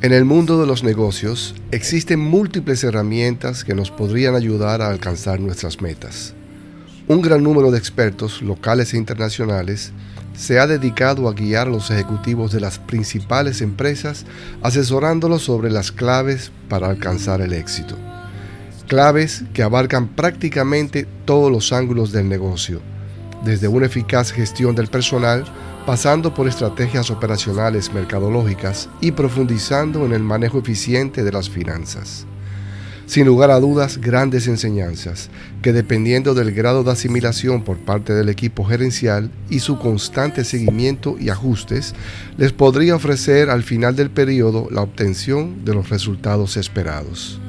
En el mundo de los negocios existen múltiples herramientas que nos podrían ayudar a alcanzar nuestras metas. Un gran número de expertos locales e internacionales se ha dedicado a guiar a los ejecutivos de las principales empresas asesorándolos sobre las claves para alcanzar el éxito. Claves que abarcan prácticamente todos los ángulos del negocio, desde una eficaz gestión del personal pasando por estrategias operacionales mercadológicas y profundizando en el manejo eficiente de las finanzas. Sin lugar a dudas, grandes enseñanzas que dependiendo del grado de asimilación por parte del equipo gerencial y su constante seguimiento y ajustes, les podría ofrecer al final del periodo la obtención de los resultados esperados.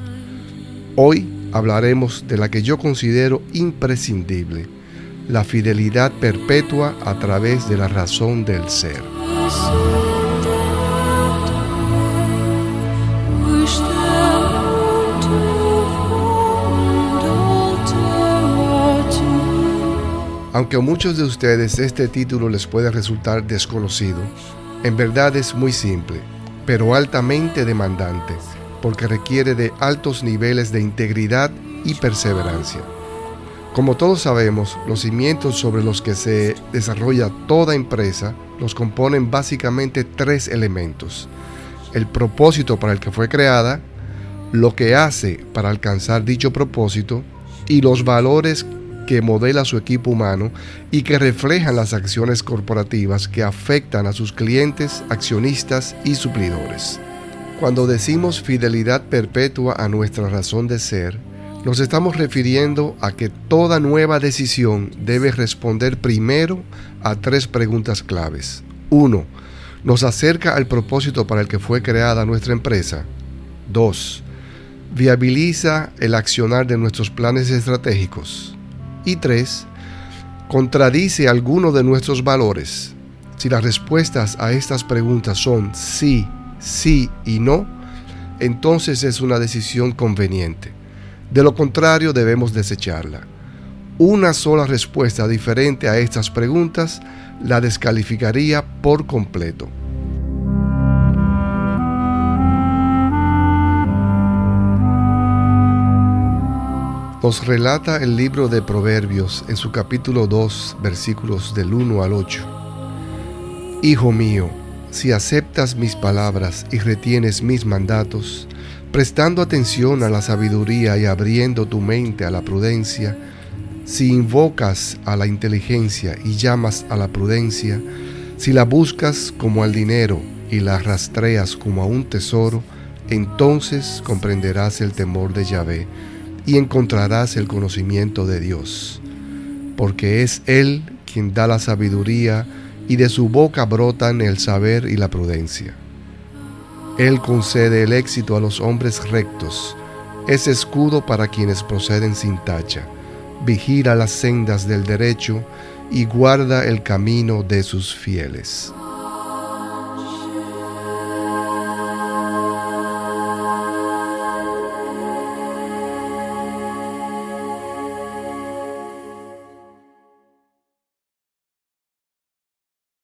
Hoy hablaremos de la que yo considero imprescindible la fidelidad perpetua a través de la razón del ser. Aunque a muchos de ustedes este título les puede resultar desconocido, en verdad es muy simple, pero altamente demandante, porque requiere de altos niveles de integridad y perseverancia. Como todos sabemos, los cimientos sobre los que se desarrolla toda empresa los componen básicamente tres elementos. El propósito para el que fue creada, lo que hace para alcanzar dicho propósito y los valores que modela su equipo humano y que reflejan las acciones corporativas que afectan a sus clientes, accionistas y suplidores. Cuando decimos fidelidad perpetua a nuestra razón de ser, nos estamos refiriendo a que toda nueva decisión debe responder primero a tres preguntas claves. 1. ¿Nos acerca al propósito para el que fue creada nuestra empresa? 2. ¿Viabiliza el accionar de nuestros planes estratégicos? Y 3. ¿Contradice alguno de nuestros valores? Si las respuestas a estas preguntas son sí, sí y no, entonces es una decisión conveniente. De lo contrario, debemos desecharla. Una sola respuesta diferente a estas preguntas la descalificaría por completo. Nos relata el libro de Proverbios en su capítulo 2, versículos del 1 al 8. Hijo mío, si aceptas mis palabras y retienes mis mandatos, prestando atención a la sabiduría y abriendo tu mente a la prudencia, si invocas a la inteligencia y llamas a la prudencia, si la buscas como al dinero y la rastreas como a un tesoro, entonces comprenderás el temor de Yahvé y encontrarás el conocimiento de Dios, porque es Él quien da la sabiduría y de su boca brotan el saber y la prudencia. Él concede el éxito a los hombres rectos, es escudo para quienes proceden sin tacha, vigila las sendas del derecho y guarda el camino de sus fieles.